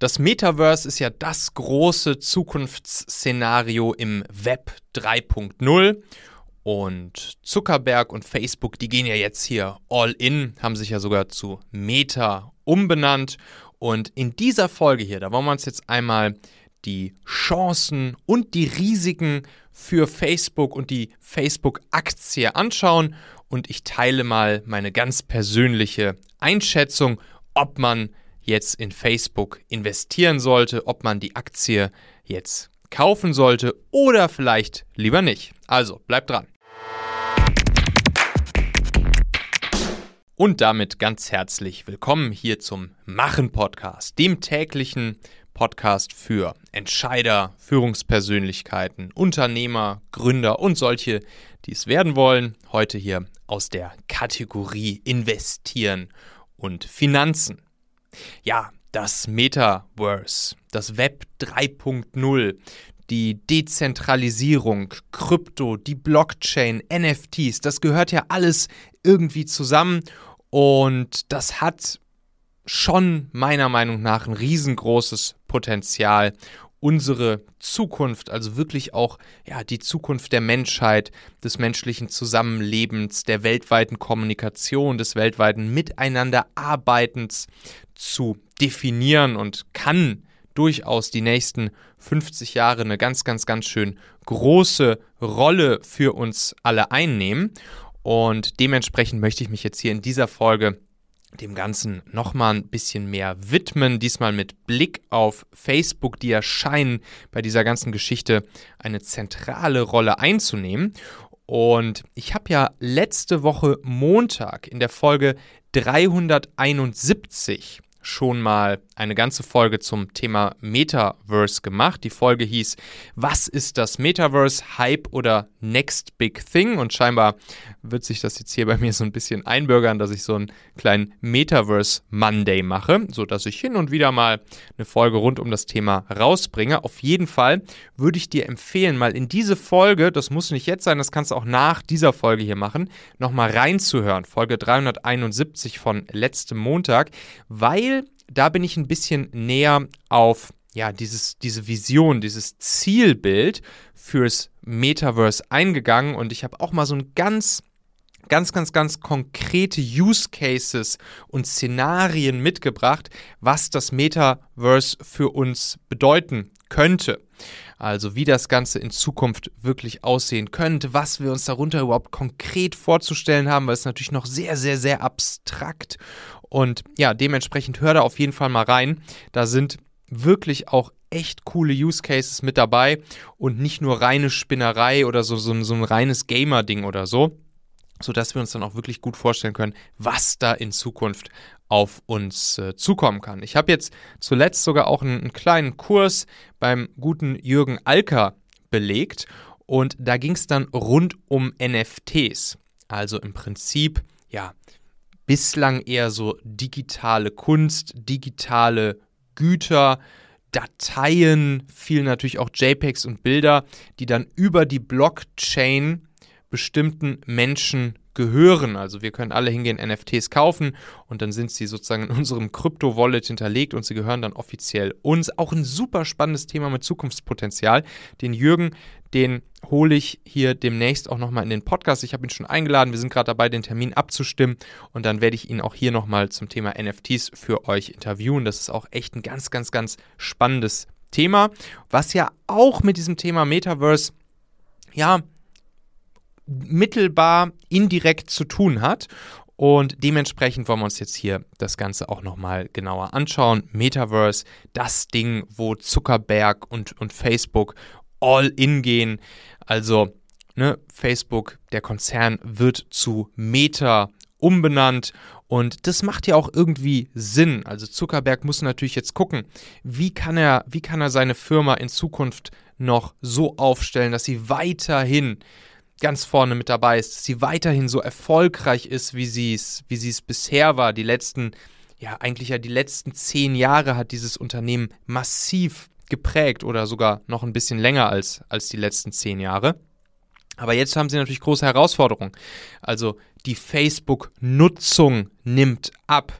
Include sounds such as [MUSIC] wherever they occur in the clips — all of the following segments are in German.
Das Metaverse ist ja das große Zukunftsszenario im Web 3.0 und Zuckerberg und Facebook, die gehen ja jetzt hier all in, haben sich ja sogar zu Meta umbenannt. Und in dieser Folge hier, da wollen wir uns jetzt einmal die Chancen und die Risiken für Facebook und die Facebook-Aktie anschauen. Und ich teile mal meine ganz persönliche Einschätzung, ob man jetzt in Facebook investieren sollte, ob man die Aktie jetzt kaufen sollte oder vielleicht lieber nicht. Also bleibt dran. Und damit ganz herzlich willkommen hier zum Machen Podcast, dem täglichen Podcast für Entscheider, Führungspersönlichkeiten, Unternehmer, Gründer und solche, die es werden wollen. Heute hier aus der Kategorie Investieren und Finanzen. Ja, das Metaverse, das Web 3.0, die Dezentralisierung, Krypto, die Blockchain, NFTs, das gehört ja alles irgendwie zusammen und das hat schon meiner Meinung nach ein riesengroßes Potenzial, unsere Zukunft, also wirklich auch ja, die Zukunft der Menschheit, des menschlichen Zusammenlebens, der weltweiten Kommunikation, des weltweiten Miteinanderarbeitens zu definieren und kann durchaus die nächsten 50 Jahre eine ganz, ganz, ganz schön große Rolle für uns alle einnehmen. Und dementsprechend möchte ich mich jetzt hier in dieser Folge dem Ganzen nochmal ein bisschen mehr widmen, diesmal mit Blick auf Facebook, die ja scheinen bei dieser ganzen Geschichte eine zentrale Rolle einzunehmen. Und ich habe ja letzte Woche Montag in der Folge 371 schon mal eine ganze Folge zum Thema Metaverse gemacht. Die Folge hieß Was ist das Metaverse? Hype oder Next Big Thing? Und scheinbar wird sich das jetzt hier bei mir so ein bisschen einbürgern, dass ich so einen kleinen Metaverse Monday mache, sodass ich hin und wieder mal eine Folge rund um das Thema rausbringe. Auf jeden Fall würde ich dir empfehlen, mal in diese Folge, das muss nicht jetzt sein, das kannst du auch nach dieser Folge hier machen, nochmal reinzuhören. Folge 371 von letztem Montag, weil da bin ich ein bisschen näher auf ja, dieses, diese Vision, dieses Zielbild fürs Metaverse eingegangen und ich habe auch mal so ein ganz ganz, ganz, ganz konkrete Use Cases und Szenarien mitgebracht, was das Metaverse für uns bedeuten könnte. Also wie das Ganze in Zukunft wirklich aussehen könnte, was wir uns darunter überhaupt konkret vorzustellen haben, weil es natürlich noch sehr, sehr, sehr abstrakt und ja, dementsprechend hör da auf jeden Fall mal rein. Da sind wirklich auch echt coole Use Cases mit dabei und nicht nur reine Spinnerei oder so, so, so ein reines Gamer-Ding oder so, sodass wir uns dann auch wirklich gut vorstellen können, was da in Zukunft auf uns äh, zukommen kann. Ich habe jetzt zuletzt sogar auch einen, einen, kleinen Kurs beim guten Jürgen Alker belegt und da ging es dann rund um NFTs. Also im Prinzip, ja, bislang eher so digitale Kunst, digitale Güter, Dateien, viel natürlich auch JPEGs und Bilder, die dann über die Blockchain bestimmten Menschen gehören. Also wir können alle hingehen, NFTs kaufen und dann sind sie sozusagen in unserem Krypto-Wallet hinterlegt und sie gehören dann offiziell uns. Auch ein super spannendes Thema mit Zukunftspotenzial. Den Jürgen, den hole ich hier demnächst auch nochmal in den Podcast. Ich habe ihn schon eingeladen. Wir sind gerade dabei, den Termin abzustimmen und dann werde ich ihn auch hier nochmal zum Thema NFTs für euch interviewen. Das ist auch echt ein ganz, ganz, ganz spannendes Thema, was ja auch mit diesem Thema Metaverse ja mittelbar indirekt zu tun hat. Und dementsprechend wollen wir uns jetzt hier das Ganze auch nochmal genauer anschauen. Metaverse, das Ding, wo Zuckerberg und, und Facebook all in gehen. Also ne, Facebook, der Konzern, wird zu Meta umbenannt und das macht ja auch irgendwie Sinn. Also Zuckerberg muss natürlich jetzt gucken, wie kann er, wie kann er seine Firma in Zukunft noch so aufstellen, dass sie weiterhin ganz vorne mit dabei ist, dass sie weiterhin so erfolgreich ist, wie sie es, wie sie es bisher war. Die letzten, ja, eigentlich ja die letzten zehn Jahre hat dieses Unternehmen massiv geprägt oder sogar noch ein bisschen länger als, als die letzten zehn Jahre. Aber jetzt haben sie natürlich große Herausforderungen. Also die Facebook-Nutzung nimmt ab.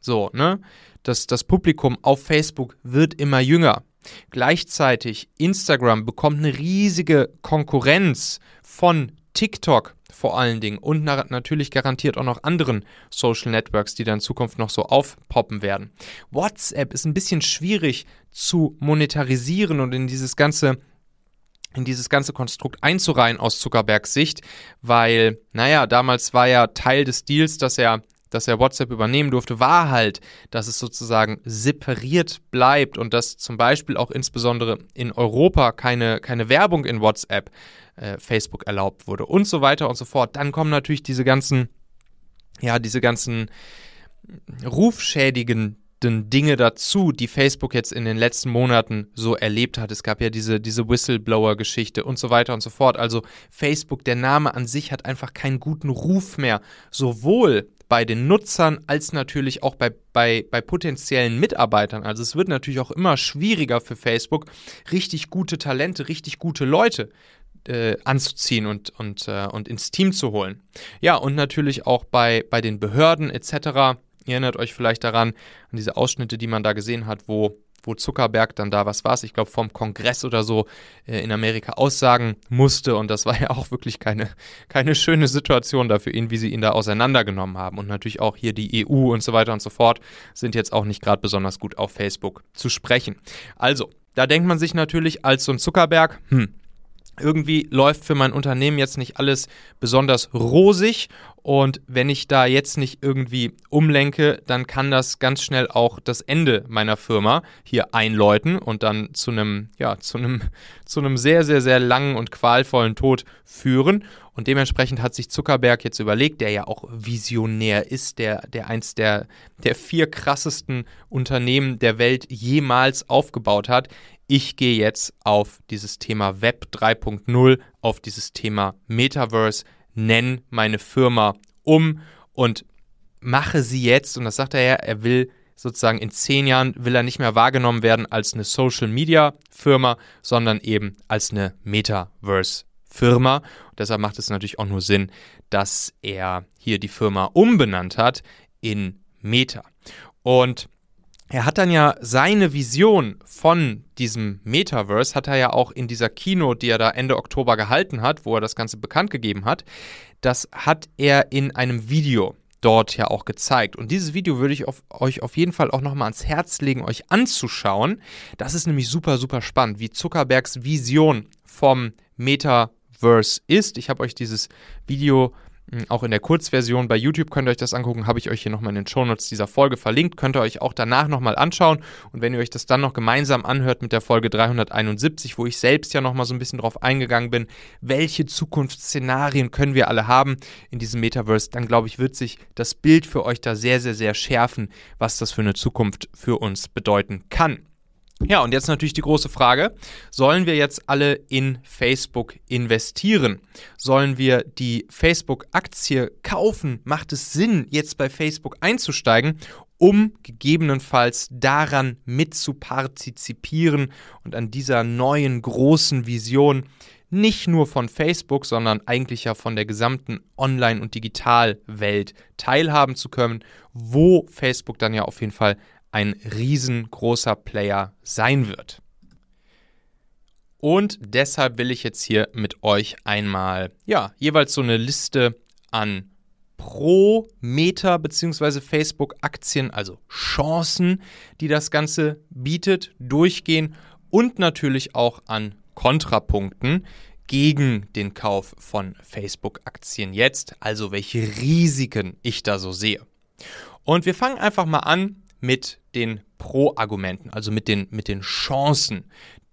So, ne? das, das Publikum auf Facebook wird immer jünger. Gleichzeitig Instagram bekommt eine riesige Konkurrenz von TikTok vor allen Dingen und natürlich garantiert auch noch anderen Social Networks, die dann in Zukunft noch so aufpoppen werden. WhatsApp ist ein bisschen schwierig zu monetarisieren und in dieses ganze in dieses ganze Konstrukt einzureihen aus Zuckerbergs Sicht, weil, naja, damals war ja Teil des Deals, dass er dass er WhatsApp übernehmen durfte, war halt, dass es sozusagen separiert bleibt und dass zum Beispiel auch insbesondere in Europa keine, keine Werbung in WhatsApp, äh, Facebook erlaubt wurde und so weiter und so fort. Dann kommen natürlich diese ganzen, ja, diese ganzen rufschädigenden Dinge dazu, die Facebook jetzt in den letzten Monaten so erlebt hat. Es gab ja diese, diese Whistleblower-Geschichte und so weiter und so fort. Also Facebook, der Name an sich hat einfach keinen guten Ruf mehr. Sowohl bei den Nutzern als natürlich auch bei, bei, bei potenziellen Mitarbeitern. Also es wird natürlich auch immer schwieriger für Facebook, richtig gute Talente, richtig gute Leute äh, anzuziehen und, und, äh, und ins Team zu holen. Ja, und natürlich auch bei, bei den Behörden etc. Ihr erinnert euch vielleicht daran, an diese Ausschnitte, die man da gesehen hat, wo wo Zuckerberg dann da, was war ich glaube vom Kongress oder so äh, in Amerika aussagen musste. Und das war ja auch wirklich keine, keine schöne Situation da für ihn, wie sie ihn da auseinandergenommen haben. Und natürlich auch hier die EU und so weiter und so fort sind jetzt auch nicht gerade besonders gut auf Facebook zu sprechen. Also, da denkt man sich natürlich als so ein Zuckerberg, hm, irgendwie läuft für mein Unternehmen jetzt nicht alles besonders rosig und wenn ich da jetzt nicht irgendwie umlenke, dann kann das ganz schnell auch das Ende meiner Firma hier einläuten und dann zu einem, ja, zu einem, [LAUGHS] zu einem sehr, sehr, sehr langen und qualvollen Tod führen. Und dementsprechend hat sich Zuckerberg jetzt überlegt, der ja auch visionär ist, der, der eins der, der vier krassesten Unternehmen der Welt jemals aufgebaut hat ich gehe jetzt auf dieses Thema Web 3.0, auf dieses Thema Metaverse, nenne meine Firma um und mache sie jetzt, und das sagt er ja, er will sozusagen in zehn Jahren, will er nicht mehr wahrgenommen werden als eine Social Media Firma, sondern eben als eine Metaverse Firma. Und deshalb macht es natürlich auch nur Sinn, dass er hier die Firma umbenannt hat in Meta. Und er hat dann ja seine Vision von diesem Metaverse, hat er ja auch in dieser Keynote, die er da Ende Oktober gehalten hat, wo er das Ganze bekannt gegeben hat, das hat er in einem Video dort ja auch gezeigt. Und dieses Video würde ich auf, euch auf jeden Fall auch nochmal ans Herz legen, euch anzuschauen. Das ist nämlich super, super spannend, wie Zuckerbergs Vision vom Metaverse ist. Ich habe euch dieses Video auch in der Kurzversion bei YouTube könnt ihr euch das angucken, habe ich euch hier nochmal in den Shownotes dieser Folge verlinkt, könnt ihr euch auch danach nochmal anschauen und wenn ihr euch das dann noch gemeinsam anhört mit der Folge 371, wo ich selbst ja nochmal so ein bisschen drauf eingegangen bin, welche Zukunftsszenarien können wir alle haben in diesem Metaverse, dann glaube ich, wird sich das Bild für euch da sehr, sehr, sehr schärfen, was das für eine Zukunft für uns bedeuten kann. Ja, und jetzt natürlich die große Frage, sollen wir jetzt alle in Facebook investieren? Sollen wir die Facebook-Aktie kaufen? Macht es Sinn, jetzt bei Facebook einzusteigen, um gegebenenfalls daran mitzupartizipieren und an dieser neuen großen Vision nicht nur von Facebook, sondern eigentlich ja von der gesamten Online- und Digitalwelt teilhaben zu können, wo Facebook dann ja auf jeden Fall ein riesengroßer Player sein wird. Und deshalb will ich jetzt hier mit euch einmal, ja, jeweils so eine Liste an pro Meta bzw. Facebook-Aktien, also Chancen, die das Ganze bietet, durchgehen und natürlich auch an Kontrapunkten gegen den Kauf von Facebook-Aktien jetzt, also welche Risiken ich da so sehe. Und wir fangen einfach mal an mit den Pro-Argumenten, also mit den, mit den Chancen,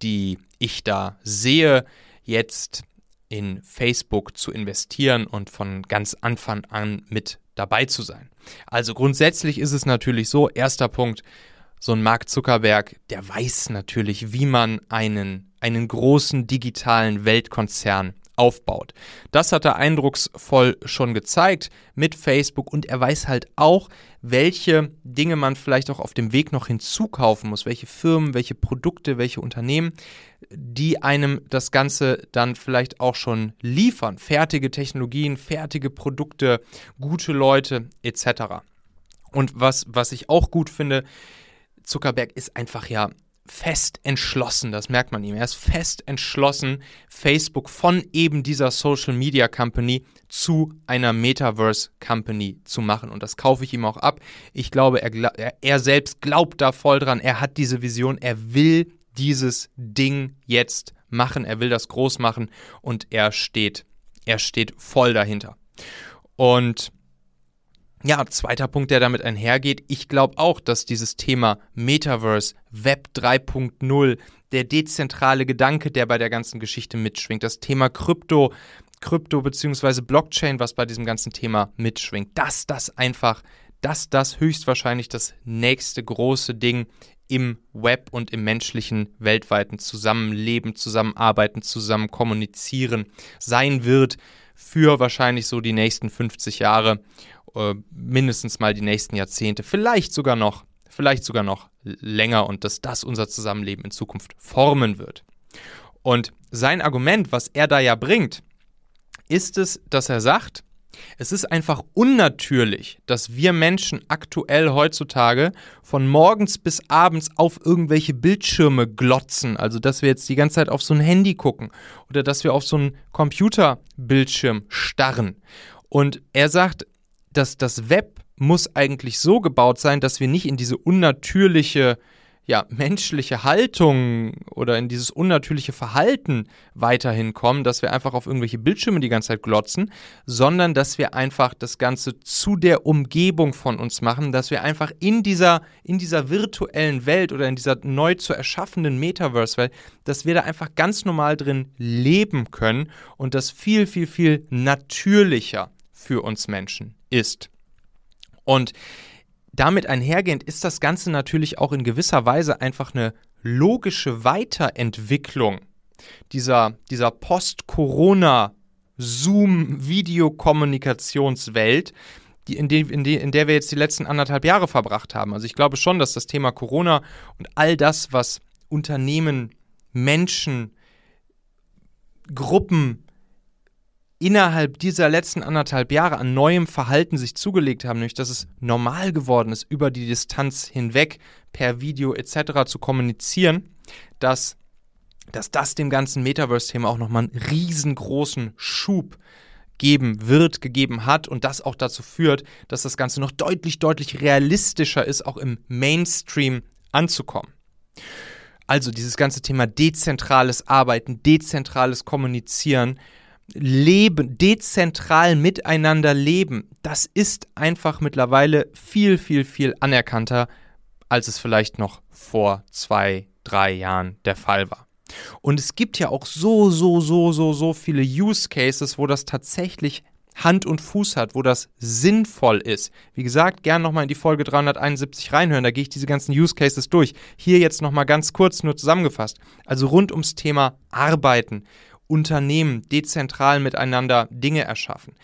die ich da sehe, jetzt in Facebook zu investieren und von ganz Anfang an mit dabei zu sein. Also grundsätzlich ist es natürlich so, erster Punkt, so ein Mark Zuckerberg, der weiß natürlich, wie man einen, einen großen digitalen Weltkonzern aufbaut. Das hat er eindrucksvoll schon gezeigt mit Facebook und er weiß halt auch, welche Dinge man vielleicht auch auf dem Weg noch hinzukaufen muss, welche Firmen, welche Produkte, welche Unternehmen, die einem das Ganze dann vielleicht auch schon liefern. Fertige Technologien, fertige Produkte, gute Leute etc. Und was, was ich auch gut finde, Zuckerberg ist einfach ja fest entschlossen, das merkt man ihm. Er ist fest entschlossen, Facebook von eben dieser Social Media Company zu einer Metaverse Company zu machen. Und das kaufe ich ihm auch ab. Ich glaube, er, er selbst glaubt da voll dran. Er hat diese Vision. Er will dieses Ding jetzt machen. Er will das groß machen und er steht, er steht voll dahinter. Und ja, zweiter Punkt, der damit einhergeht, ich glaube auch, dass dieses Thema Metaverse, Web 3.0, der dezentrale Gedanke, der bei der ganzen Geschichte mitschwingt, das Thema Krypto, Krypto bzw. Blockchain, was bei diesem ganzen Thema mitschwingt, dass das einfach, dass das höchstwahrscheinlich das nächste große Ding im Web und im menschlichen weltweiten Zusammenleben, Zusammenarbeiten, zusammen kommunizieren sein wird für wahrscheinlich so die nächsten 50 Jahre, äh, mindestens mal die nächsten Jahrzehnte, vielleicht sogar noch, vielleicht sogar noch länger und dass das unser Zusammenleben in Zukunft formen wird. Und sein Argument, was er da ja bringt, ist es, dass er sagt, es ist einfach unnatürlich, dass wir Menschen aktuell heutzutage von morgens bis abends auf irgendwelche Bildschirme glotzen. Also, dass wir jetzt die ganze Zeit auf so ein Handy gucken oder dass wir auf so einen Computerbildschirm starren. Und er sagt, dass das Web muss eigentlich so gebaut sein, dass wir nicht in diese unnatürliche ja, menschliche Haltung oder in dieses unnatürliche Verhalten weiterhin kommen, dass wir einfach auf irgendwelche Bildschirme die ganze Zeit glotzen, sondern dass wir einfach das Ganze zu der Umgebung von uns machen, dass wir einfach in dieser, in dieser virtuellen Welt oder in dieser neu zu erschaffenden Metaverse-Welt, dass wir da einfach ganz normal drin leben können und das viel, viel, viel natürlicher für uns Menschen ist. Und damit einhergehend ist das Ganze natürlich auch in gewisser Weise einfach eine logische Weiterentwicklung dieser, dieser Post-Corona- Zoom-Videokommunikationswelt, die, in, die, in, die, in der wir jetzt die letzten anderthalb Jahre verbracht haben. Also ich glaube schon, dass das Thema Corona und all das, was Unternehmen, Menschen, Gruppen innerhalb dieser letzten anderthalb Jahre an neuem Verhalten sich zugelegt haben, nämlich dass es normal geworden ist, über die Distanz hinweg per Video etc. zu kommunizieren, dass, dass das dem ganzen Metaverse-Thema auch nochmal einen riesengroßen Schub geben wird, gegeben hat und das auch dazu führt, dass das Ganze noch deutlich, deutlich realistischer ist, auch im Mainstream anzukommen. Also dieses ganze Thema dezentrales Arbeiten, dezentrales Kommunizieren, leben, dezentral miteinander leben, das ist einfach mittlerweile viel, viel, viel anerkannter, als es vielleicht noch vor zwei, drei Jahren der Fall war. Und es gibt ja auch so, so, so, so, so viele Use Cases, wo das tatsächlich Hand und Fuß hat, wo das sinnvoll ist. Wie gesagt, gern nochmal in die Folge 371 reinhören, da gehe ich diese ganzen Use Cases durch. Hier jetzt nochmal ganz kurz nur zusammengefasst. Also rund ums Thema Arbeiten Unternehmen dezentral miteinander Dinge erschaffen.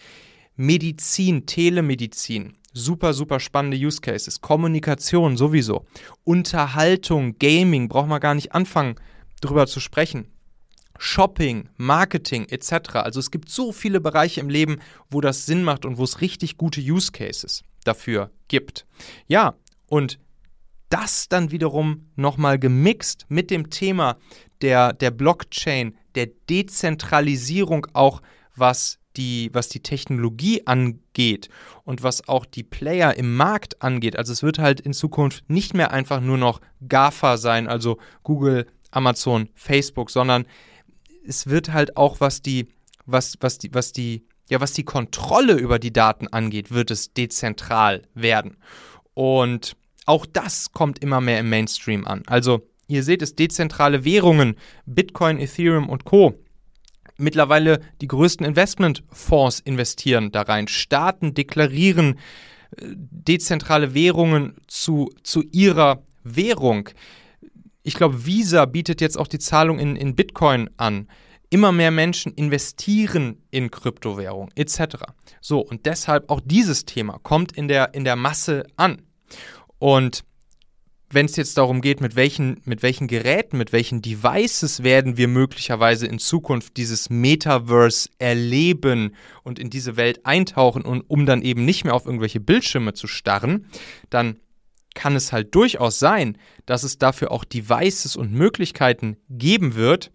Medizin, Telemedizin, super, super spannende Use Cases. Kommunikation sowieso. Unterhaltung, Gaming, braucht man gar nicht anfangen, drüber zu sprechen. Shopping, Marketing etc. Also es gibt so viele Bereiche im Leben, wo das Sinn macht und wo es richtig gute Use Cases dafür gibt. Ja, und das dann wiederum nochmal gemixt mit dem Thema der, der Blockchain, der Dezentralisierung auch, was die, was die Technologie angeht und was auch die Player im Markt angeht. Also es wird halt in Zukunft nicht mehr einfach nur noch GAFA sein, also Google, Amazon, Facebook, sondern es wird halt auch, was die, was, was die, was die, ja, was die Kontrolle über die Daten angeht, wird es dezentral werden. Und auch das kommt immer mehr im Mainstream an. Also Ihr seht es, dezentrale Währungen, Bitcoin, Ethereum und Co. Mittlerweile die größten Investmentfonds investieren da rein. Staaten deklarieren äh, dezentrale Währungen zu, zu ihrer Währung. Ich glaube, Visa bietet jetzt auch die Zahlung in, in Bitcoin an. Immer mehr Menschen investieren in Kryptowährung etc. So, und deshalb auch dieses Thema kommt in der, in der Masse an. Und wenn es jetzt darum geht, mit welchen, mit welchen Geräten, mit welchen Devices werden wir möglicherweise in Zukunft dieses Metaverse erleben und in diese Welt eintauchen und um dann eben nicht mehr auf irgendwelche Bildschirme zu starren, dann kann es halt durchaus sein, dass es dafür auch Devices und Möglichkeiten geben wird,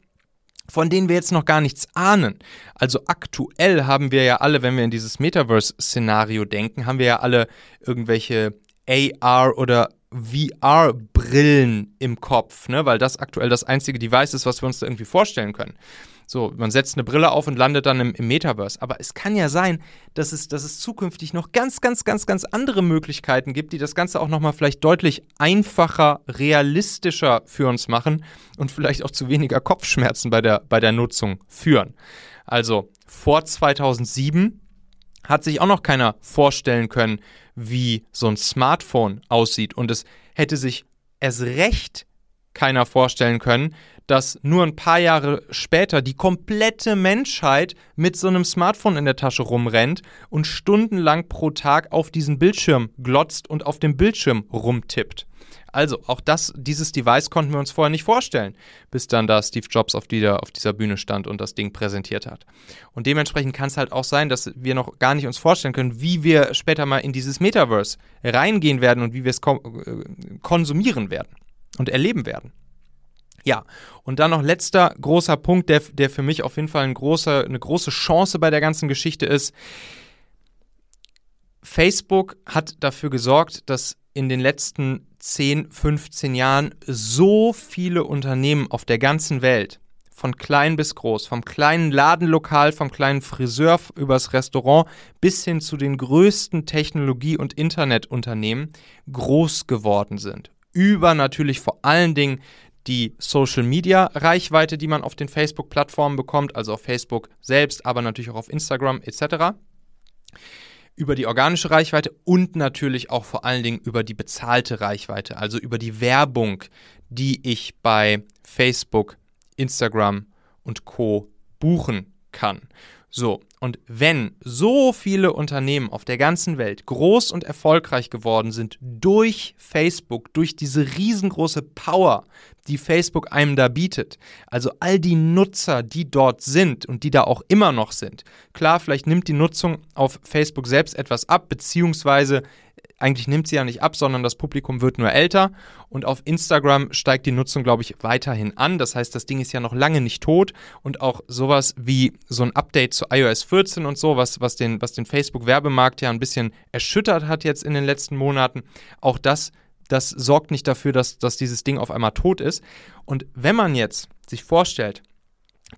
von denen wir jetzt noch gar nichts ahnen. Also aktuell haben wir ja alle, wenn wir in dieses Metaverse-Szenario denken, haben wir ja alle irgendwelche AR oder VR-Brillen im Kopf, ne? weil das aktuell das einzige Device ist, was wir uns da irgendwie vorstellen können. So, man setzt eine Brille auf und landet dann im, im, Metaverse. Aber es kann ja sein, dass es, dass es zukünftig noch ganz, ganz, ganz, ganz andere Möglichkeiten gibt, die das Ganze auch nochmal vielleicht deutlich einfacher, realistischer für uns machen und vielleicht auch zu weniger Kopfschmerzen bei der, bei der Nutzung führen. Also vor 2007 hat sich auch noch keiner vorstellen können, wie so ein Smartphone aussieht. Und es hätte sich erst recht keiner vorstellen können, dass nur ein paar Jahre später die komplette Menschheit mit so einem Smartphone in der Tasche rumrennt und stundenlang pro Tag auf diesen Bildschirm glotzt und auf dem Bildschirm rumtippt. Also, auch das, dieses Device konnten wir uns vorher nicht vorstellen, bis dann da Steve Jobs auf, die, auf dieser Bühne stand und das Ding präsentiert hat. Und dementsprechend kann es halt auch sein, dass wir noch gar nicht uns vorstellen können, wie wir später mal in dieses Metaverse reingehen werden und wie wir es äh, konsumieren werden und erleben werden. Ja, und dann noch letzter großer Punkt, der, der für mich auf jeden Fall ein großer, eine große Chance bei der ganzen Geschichte ist. Facebook hat dafür gesorgt, dass in den letzten 10, 15 Jahren so viele Unternehmen auf der ganzen Welt, von klein bis groß, vom kleinen Ladenlokal, vom kleinen Friseur übers Restaurant bis hin zu den größten Technologie- und Internetunternehmen groß geworden sind. Über natürlich vor allen Dingen die Social-Media-Reichweite, die man auf den Facebook-Plattformen bekommt, also auf Facebook selbst, aber natürlich auch auf Instagram etc. Über die organische Reichweite und natürlich auch vor allen Dingen über die bezahlte Reichweite, also über die Werbung, die ich bei Facebook, Instagram und Co buchen kann. So, und wenn so viele Unternehmen auf der ganzen Welt groß und erfolgreich geworden sind durch Facebook, durch diese riesengroße Power, die Facebook einem da bietet, also all die Nutzer, die dort sind und die da auch immer noch sind, klar, vielleicht nimmt die Nutzung auf Facebook selbst etwas ab, beziehungsweise eigentlich nimmt sie ja nicht ab, sondern das Publikum wird nur älter. Und auf Instagram steigt die Nutzung, glaube ich, weiterhin an. Das heißt, das Ding ist ja noch lange nicht tot. Und auch sowas wie so ein Update zu iOS 14 und so, was, was den, was den Facebook-Werbemarkt ja ein bisschen erschüttert hat jetzt in den letzten Monaten, auch das, das sorgt nicht dafür, dass, dass dieses Ding auf einmal tot ist. Und wenn man jetzt sich vorstellt,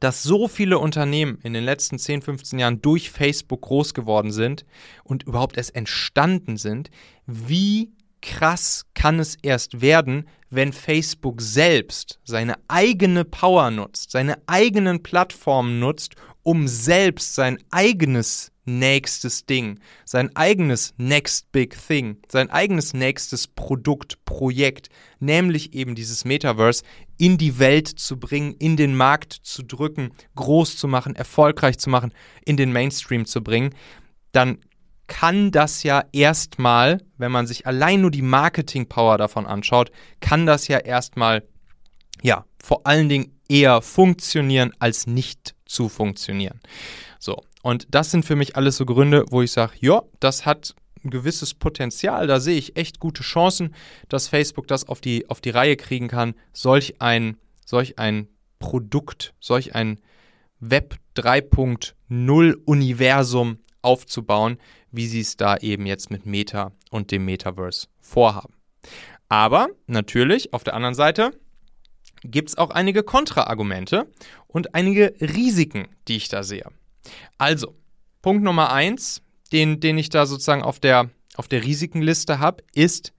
dass so viele Unternehmen in den letzten 10, 15 Jahren durch Facebook groß geworden sind und überhaupt erst entstanden sind, wie krass kann es erst werden, wenn Facebook selbst seine eigene Power nutzt, seine eigenen Plattformen nutzt, um selbst sein eigenes nächstes Ding, sein eigenes Next Big Thing, sein eigenes nächstes Produkt, Projekt, nämlich eben dieses Metaverse, in die Welt zu bringen, in den Markt zu drücken, groß zu machen, erfolgreich zu machen, in den Mainstream zu bringen, dann kann das ja erstmal, wenn man sich allein nur die Marketing-Power davon anschaut, kann das ja erstmal, ja, vor allen Dingen eher funktionieren als nicht zu funktionieren. So, und das sind für mich alles so Gründe, wo ich sage, ja, das hat ein gewisses Potenzial, da sehe ich echt gute Chancen, dass Facebook das auf die, auf die Reihe kriegen kann, solch ein, solch ein Produkt, solch ein Web 3.0 Universum aufzubauen, wie sie es da eben jetzt mit Meta und dem Metaverse vorhaben. Aber natürlich, auf der anderen Seite, gibt es auch einige Kontraargumente und einige Risiken, die ich da sehe. Also, Punkt Nummer eins, den, den ich da sozusagen auf der, auf der Risikenliste habe, ist,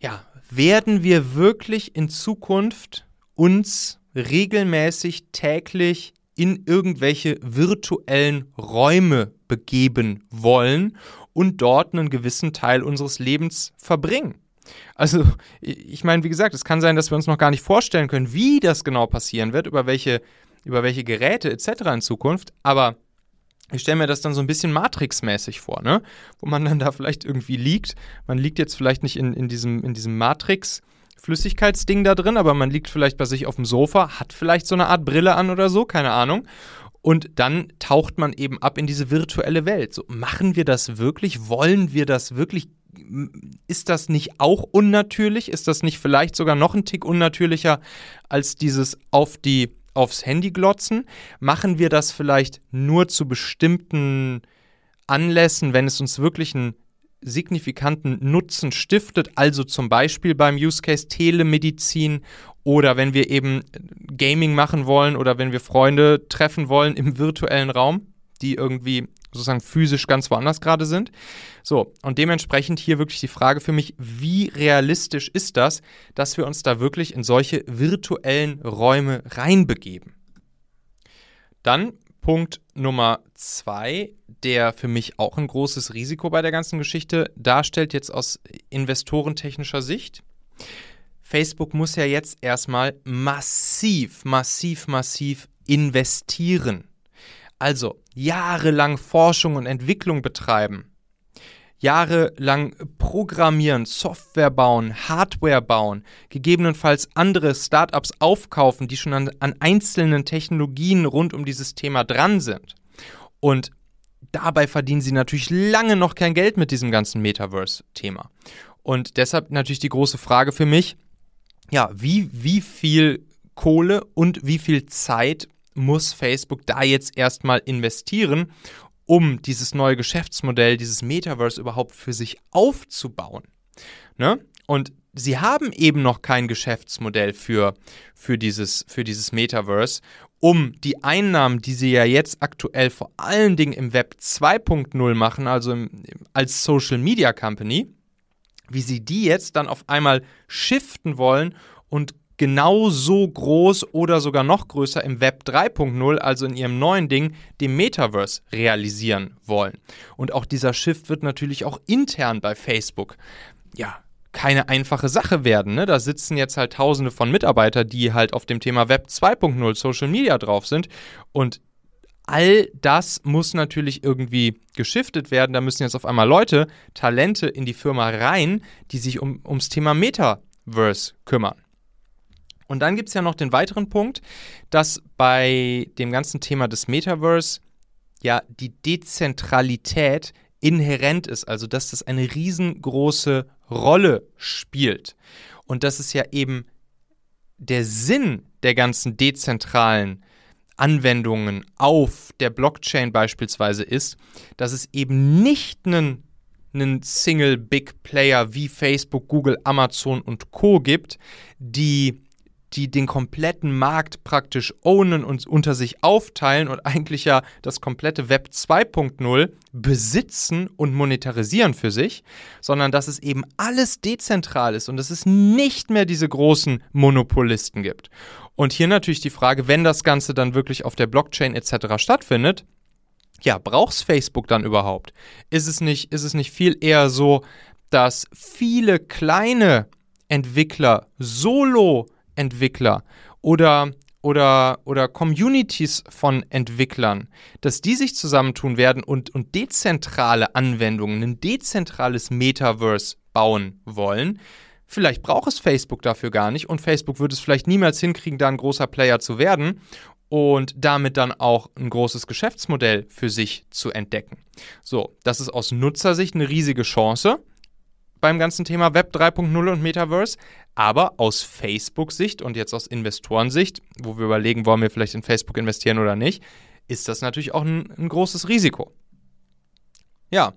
ja, werden wir wirklich in Zukunft uns regelmäßig täglich in irgendwelche virtuellen Räume begeben wollen und dort einen gewissen Teil unseres Lebens verbringen. Also, ich meine, wie gesagt, es kann sein, dass wir uns noch gar nicht vorstellen können, wie das genau passieren wird, über welche, über welche Geräte etc. in Zukunft, aber ich stelle mir das dann so ein bisschen Matrix-mäßig vor, ne? Wo man dann da vielleicht irgendwie liegt. Man liegt jetzt vielleicht nicht in, in diesem, in diesem Matrix-Flüssigkeitsding da drin, aber man liegt vielleicht bei sich auf dem Sofa, hat vielleicht so eine Art Brille an oder so, keine Ahnung. Und dann taucht man eben ab in diese virtuelle Welt. So, machen wir das wirklich? Wollen wir das wirklich ist das nicht auch unnatürlich? Ist das nicht vielleicht sogar noch ein Tick unnatürlicher als dieses auf die aufs Handy glotzen? Machen wir das vielleicht nur zu bestimmten Anlässen, wenn es uns wirklich einen signifikanten Nutzen stiftet, also zum Beispiel beim Use Case Telemedizin oder wenn wir eben Gaming machen wollen oder wenn wir Freunde treffen wollen im virtuellen Raum, die irgendwie sozusagen physisch ganz woanders gerade sind. So, und dementsprechend hier wirklich die Frage für mich, wie realistisch ist das, dass wir uns da wirklich in solche virtuellen Räume reinbegeben? Dann Punkt Nummer zwei, der für mich auch ein großes Risiko bei der ganzen Geschichte darstellt, jetzt aus investorentechnischer Sicht. Facebook muss ja jetzt erstmal massiv, massiv, massiv investieren. Also jahrelang Forschung und Entwicklung betreiben, jahrelang programmieren, Software bauen, Hardware bauen, gegebenenfalls andere Startups aufkaufen, die schon an, an einzelnen Technologien rund um dieses Thema dran sind. Und dabei verdienen sie natürlich lange noch kein Geld mit diesem ganzen Metaverse-Thema. Und deshalb natürlich die große Frage für mich, ja, wie, wie viel Kohle und wie viel Zeit muss Facebook da jetzt erstmal investieren, um dieses neue Geschäftsmodell, dieses Metaverse überhaupt für sich aufzubauen. Ne? Und sie haben eben noch kein Geschäftsmodell für, für, dieses, für dieses Metaverse, um die Einnahmen, die sie ja jetzt aktuell vor allen Dingen im Web 2.0 machen, also im, als Social Media Company, wie sie die jetzt dann auf einmal shiften wollen und genauso groß oder sogar noch größer im Web 3.0, also in ihrem neuen Ding, dem Metaverse, realisieren wollen. Und auch dieser Shift wird natürlich auch intern bei Facebook, ja, keine einfache Sache werden. Ne? Da sitzen jetzt halt tausende von Mitarbeitern, die halt auf dem Thema Web 2.0 Social Media drauf sind und all das muss natürlich irgendwie geschiftet werden. Da müssen jetzt auf einmal Leute, Talente in die Firma rein, die sich um, ums Thema Metaverse kümmern. Und dann gibt es ja noch den weiteren Punkt, dass bei dem ganzen Thema des Metaverse ja die Dezentralität inhärent ist, also dass das eine riesengroße Rolle spielt. Und dass es ja eben der Sinn der ganzen dezentralen Anwendungen auf der Blockchain beispielsweise ist, dass es eben nicht einen, einen Single Big Player wie Facebook, Google, Amazon und Co gibt, die die den kompletten Markt praktisch ownen und unter sich aufteilen und eigentlich ja das komplette Web 2.0 besitzen und monetarisieren für sich, sondern dass es eben alles dezentral ist und dass es nicht mehr diese großen Monopolisten gibt. Und hier natürlich die Frage, wenn das Ganze dann wirklich auf der Blockchain etc. stattfindet, ja, braucht es Facebook dann überhaupt? Ist es nicht, ist es nicht viel eher so, dass viele kleine Entwickler solo Entwickler oder oder, oder Communities von Entwicklern, dass die sich zusammentun werden und, und dezentrale Anwendungen, ein dezentrales Metaverse bauen wollen. Vielleicht braucht es Facebook dafür gar nicht und Facebook wird es vielleicht niemals hinkriegen, da ein großer Player zu werden und damit dann auch ein großes Geschäftsmodell für sich zu entdecken. So, das ist aus Nutzersicht eine riesige Chance beim ganzen Thema Web 3.0 und Metaverse. Aber aus Facebook-Sicht und jetzt aus Investorensicht, wo wir überlegen, wollen wir vielleicht in Facebook investieren oder nicht, ist das natürlich auch ein, ein großes Risiko. Ja,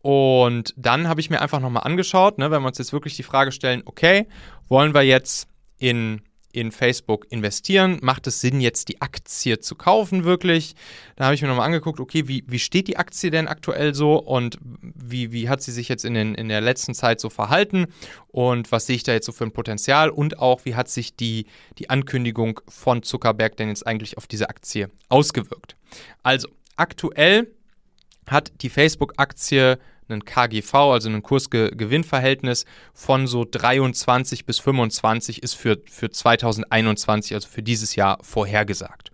und dann habe ich mir einfach nochmal angeschaut, ne, wenn wir uns jetzt wirklich die Frage stellen, okay, wollen wir jetzt in in Facebook investieren? Macht es Sinn, jetzt die Aktie zu kaufen wirklich? Da habe ich mir nochmal angeguckt, okay, wie, wie steht die Aktie denn aktuell so und wie, wie hat sie sich jetzt in, den, in der letzten Zeit so verhalten und was sehe ich da jetzt so für ein Potenzial und auch wie hat sich die, die Ankündigung von Zuckerberg denn jetzt eigentlich auf diese Aktie ausgewirkt? Also, aktuell hat die Facebook-Aktie einen KGV, also ein Kursgewinnverhältnis von so 23 bis 25 ist für, für 2021, also für dieses Jahr vorhergesagt.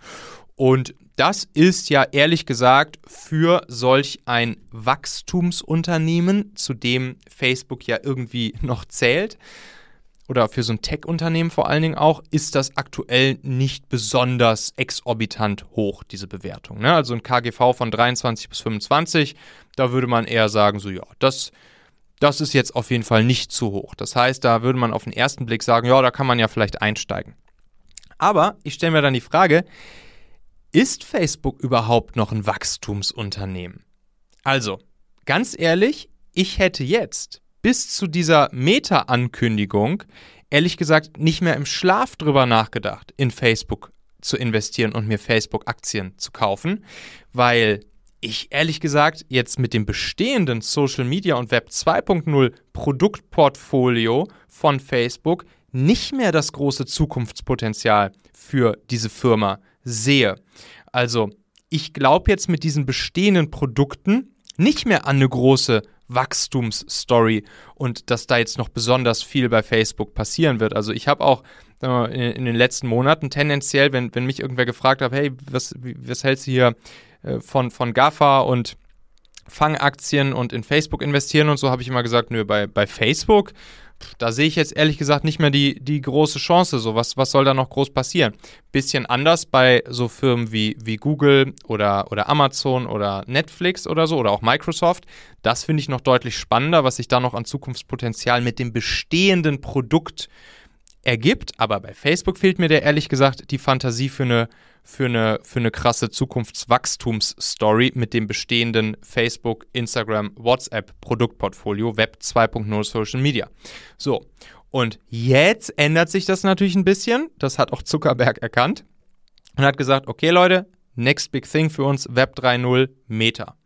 Und das ist ja ehrlich gesagt für solch ein Wachstumsunternehmen, zu dem Facebook ja irgendwie noch zählt, oder für so ein Tech-Unternehmen vor allen Dingen auch, ist das aktuell nicht besonders exorbitant hoch, diese Bewertung. Ne? Also ein KGV von 23 bis 25, da würde man eher sagen, so ja, das, das ist jetzt auf jeden Fall nicht zu hoch. Das heißt, da würde man auf den ersten Blick sagen, ja, da kann man ja vielleicht einsteigen. Aber ich stelle mir dann die Frage, ist Facebook überhaupt noch ein Wachstumsunternehmen? Also, ganz ehrlich, ich hätte jetzt bis zu dieser Meta-Ankündigung ehrlich gesagt nicht mehr im Schlaf drüber nachgedacht, in Facebook zu investieren und mir Facebook-Aktien zu kaufen, weil ich ehrlich gesagt jetzt mit dem bestehenden Social Media und Web 2.0 Produktportfolio von Facebook nicht mehr das große Zukunftspotenzial für diese Firma sehe. Also, ich glaube jetzt mit diesen bestehenden Produkten nicht mehr an eine große Wachstumsstory und dass da jetzt noch besonders viel bei Facebook passieren wird. Also ich habe auch in, den letzten Monaten tendenziell, wenn, wenn mich irgendwer gefragt hat, hey, was, was hältst du hier äh, von, von GAFA und Fangaktien und in Facebook investieren und so, habe ich immer gesagt, nö, bei, bei Facebook, da sehe ich jetzt ehrlich gesagt nicht mehr die, die große Chance. So, was, was soll da noch groß passieren? Bisschen anders bei so Firmen wie, wie Google oder, oder Amazon oder Netflix oder so oder auch Microsoft. Das finde ich noch deutlich spannender, was sich da noch an Zukunftspotenzial mit dem bestehenden Produkt ergibt. Aber bei Facebook fehlt mir der ehrlich gesagt die Fantasie für eine für eine, für eine krasse Zukunftswachstumsstory mit dem bestehenden Facebook, Instagram, WhatsApp Produktportfolio Web 2.0 Social Media. So, und jetzt ändert sich das natürlich ein bisschen. Das hat auch Zuckerberg erkannt und hat gesagt, okay Leute, next big thing für uns Web 3.0 Meta.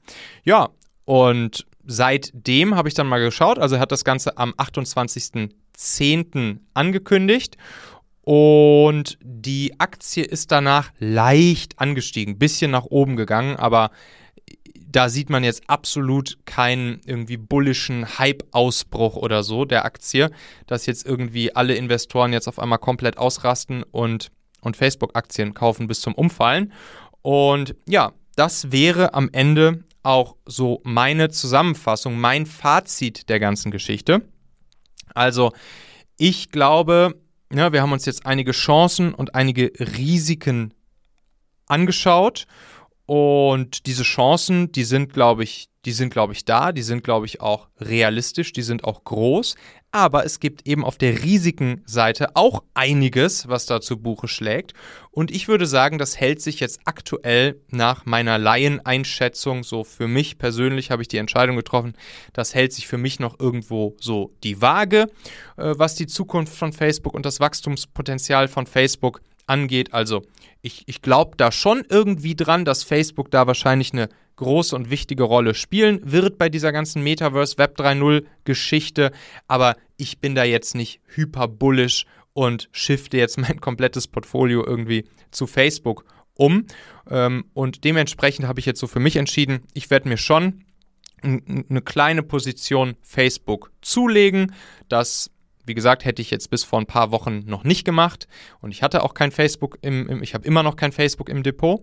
Ja, und seitdem habe ich dann mal geschaut, also hat das Ganze am 28.10. angekündigt und die Aktie ist danach leicht angestiegen, bisschen nach oben gegangen, aber da sieht man jetzt absolut keinen irgendwie bullischen Hype-Ausbruch oder so der Aktie, dass jetzt irgendwie alle Investoren jetzt auf einmal komplett ausrasten und, und Facebook-Aktien kaufen bis zum Umfallen. Und ja, das wäre am Ende auch so meine Zusammenfassung, mein Fazit der ganzen Geschichte. Also, ich glaube, ja, wir haben uns jetzt einige Chancen und einige Risiken angeschaut. Und diese Chancen, die sind, glaube ich, die sind, glaube ich, da, die sind, glaube ich, auch realistisch, die sind auch groß. Aber es gibt eben auf der Risikenseite auch einiges, was da zu Buche schlägt. Und ich würde sagen, das hält sich jetzt aktuell nach meiner Laieneinschätzung, so für mich persönlich habe ich die Entscheidung getroffen, das hält sich für mich noch irgendwo so die Waage, äh, was die Zukunft von Facebook und das Wachstumspotenzial von Facebook angeht. Also ich, ich glaube da schon irgendwie dran, dass Facebook da wahrscheinlich eine große und wichtige Rolle spielen wird bei dieser ganzen Metaverse Web 3.0 Geschichte. Aber ich bin da jetzt nicht hyperbullisch und shifte jetzt [LAUGHS] mein komplettes Portfolio irgendwie zu Facebook um. Ähm, und dementsprechend habe ich jetzt so für mich entschieden, ich werde mir schon eine kleine Position Facebook zulegen. Das wie gesagt, hätte ich jetzt bis vor ein paar Wochen noch nicht gemacht. Und ich hatte auch kein Facebook im, im ich habe immer noch kein Facebook im Depot.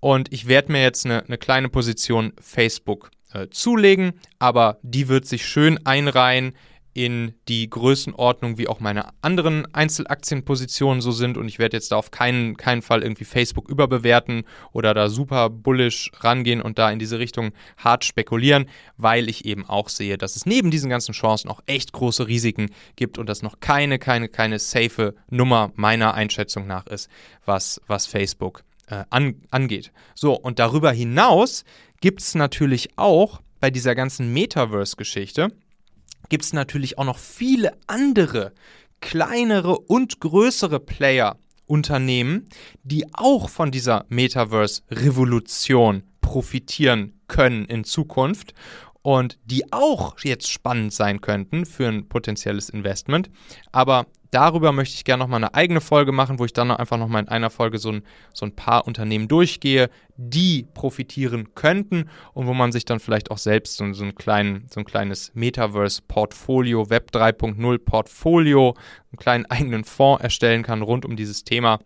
Und ich werde mir jetzt eine, eine, kleine Position Facebook äh, zulegen, aber die wird sich schön einreihen in die Größenordnung, wie auch meine anderen Einzelaktienpositionen so sind. Und ich werde jetzt da auf keinen, keinen Fall irgendwie Facebook überbewerten oder da super bullish rangehen und da in diese Richtung hart spekulieren, weil ich eben auch sehe, dass es neben diesen ganzen Chancen auch echt große Risiken gibt und das noch keine, keine, keine safe Nummer meiner Einschätzung nach ist, was, was Facebook äh, an, angeht. So, und darüber hinaus gibt es natürlich auch bei dieser ganzen Metaverse-Geschichte, gibt es natürlich auch noch viele andere kleinere und größere Player, Unternehmen, die auch von dieser Metaverse-Revolution profitieren können in Zukunft und die auch jetzt spannend sein könnten für ein potenzielles Investment. Aber darüber möchte ich gerne nochmal eine eigene Folge machen, wo ich dann einfach nochmal in einer Folge so ein, so ein paar Unternehmen durchgehe, die profitieren könnten und wo man sich dann vielleicht auch selbst so, so, einen kleinen, so ein kleines Metaverse-Portfolio, Web 3.0 Portfolio, einen kleinen eigenen Fonds erstellen kann rund um dieses Thema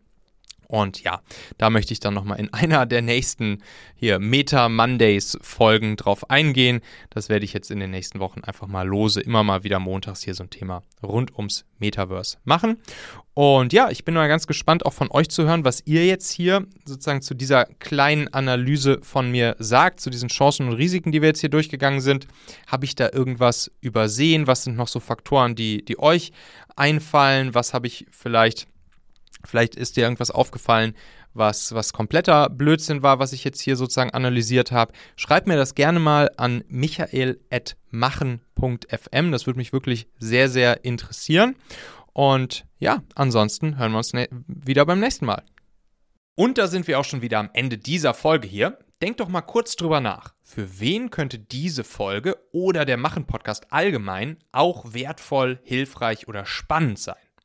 Und ja, da möchte ich dann nochmal in [LAUGHS] einer der nächsten hier Meta Mondays Folgen drauf eingehen. Das werde ich jetzt in den nächsten Wochen einfach mal lose, immer mal wieder montags hier so ein Thema rund ums Metaverse machen. Und ja, ich bin mal ganz gespannt, auch von euch zu hören, was ihr jetzt hier sozusagen zu dieser kleinen Analyse von mir sagt, zu diesen Chancen und Risiken, die wir jetzt hier durchgegangen sind. Habe ich da irgendwas übersehen? Was sind noch so Faktoren, die, die euch einfallen? Was habe ich vielleicht Vielleicht ist dir irgendwas aufgefallen, was, was kompletter Blödsinn war, was ich jetzt hier sozusagen analysiert habe. Schreib mir das gerne mal an michael.machen.fm. Das würde mich wirklich sehr, sehr interessieren. Und ja, ansonsten hören wir uns wieder beim nächsten Mal. Und da sind wir auch schon wieder am Ende dieser Folge hier. Denk doch mal kurz drüber nach. Für wen könnte diese Folge oder der Machen-Podcast allgemein auch wertvoll, hilfreich oder spannend sein?